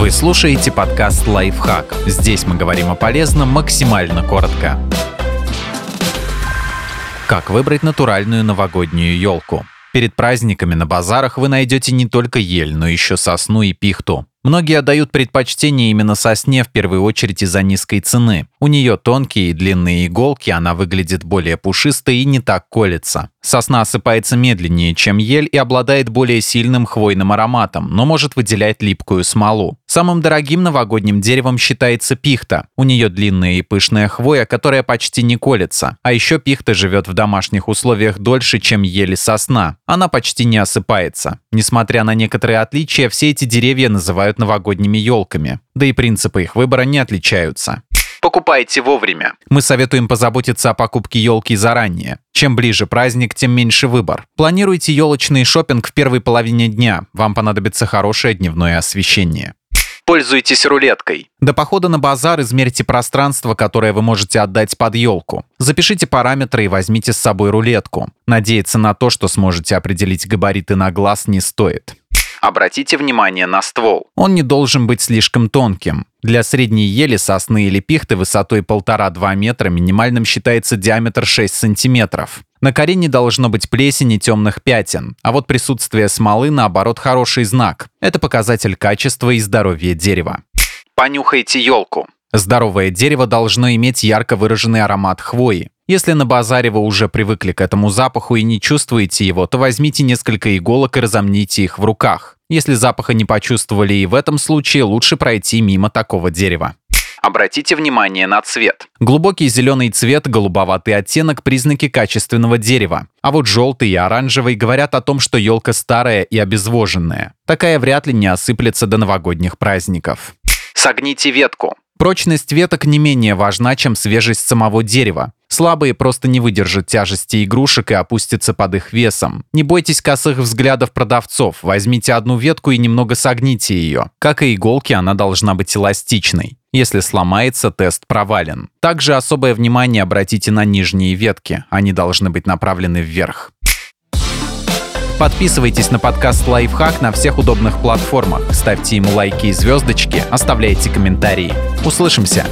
Вы слушаете подкаст «Лайфхак». Здесь мы говорим о полезном максимально коротко. Как выбрать натуральную новогоднюю елку? Перед праздниками на базарах вы найдете не только ель, но еще сосну и пихту. Многие отдают предпочтение именно сосне в первую очередь из-за низкой цены. У нее тонкие и длинные иголки, она выглядит более пушистой и не так колется. Сосна осыпается медленнее, чем ель и обладает более сильным хвойным ароматом, но может выделять липкую смолу. Самым дорогим новогодним деревом считается пихта. У нее длинная и пышная хвоя, которая почти не колется. А еще пихта живет в домашних условиях дольше, чем ель и сосна. Она почти не осыпается. Несмотря на некоторые отличия, все эти деревья называют новогодними елками. Да и принципы их выбора не отличаются. Покупайте вовремя. Мы советуем позаботиться о покупке елки заранее. Чем ближе праздник, тем меньше выбор. Планируйте елочный шопинг в первой половине дня. Вам понадобится хорошее дневное освещение. Пользуйтесь рулеткой. До похода на базар измерьте пространство, которое вы можете отдать под елку. Запишите параметры и возьмите с собой рулетку. Надеяться на то, что сможете определить габариты на глаз, не стоит. Обратите внимание на ствол. Он не должен быть слишком тонким. Для средней ели, сосны или пихты высотой 1,5-2 метра минимальным считается диаметр 6 сантиметров. На коре не должно быть плесени темных пятен, а вот присутствие смолы, наоборот, хороший знак. Это показатель качества и здоровья дерева. Понюхайте елку. Здоровое дерево должно иметь ярко выраженный аромат хвои. Если на базаре вы уже привыкли к этому запаху и не чувствуете его, то возьмите несколько иголок и разомните их в руках. Если запаха не почувствовали и в этом случае, лучше пройти мимо такого дерева. Обратите внимание на цвет. Глубокий зеленый цвет, голубоватый оттенок – признаки качественного дерева. А вот желтый и оранжевый говорят о том, что елка старая и обезвоженная. Такая вряд ли не осыплется до новогодних праздников. Согните ветку. Прочность веток не менее важна, чем свежесть самого дерева. Слабые просто не выдержат тяжести игрушек и опустятся под их весом. Не бойтесь косых взглядов продавцов, возьмите одну ветку и немного согните ее. Как и иголки, она должна быть эластичной. Если сломается, тест провален. Также особое внимание обратите на нижние ветки, они должны быть направлены вверх. Подписывайтесь на подкаст «Лайфхак» на всех удобных платформах, ставьте ему лайки и звездочки, оставляйте комментарии. Услышимся!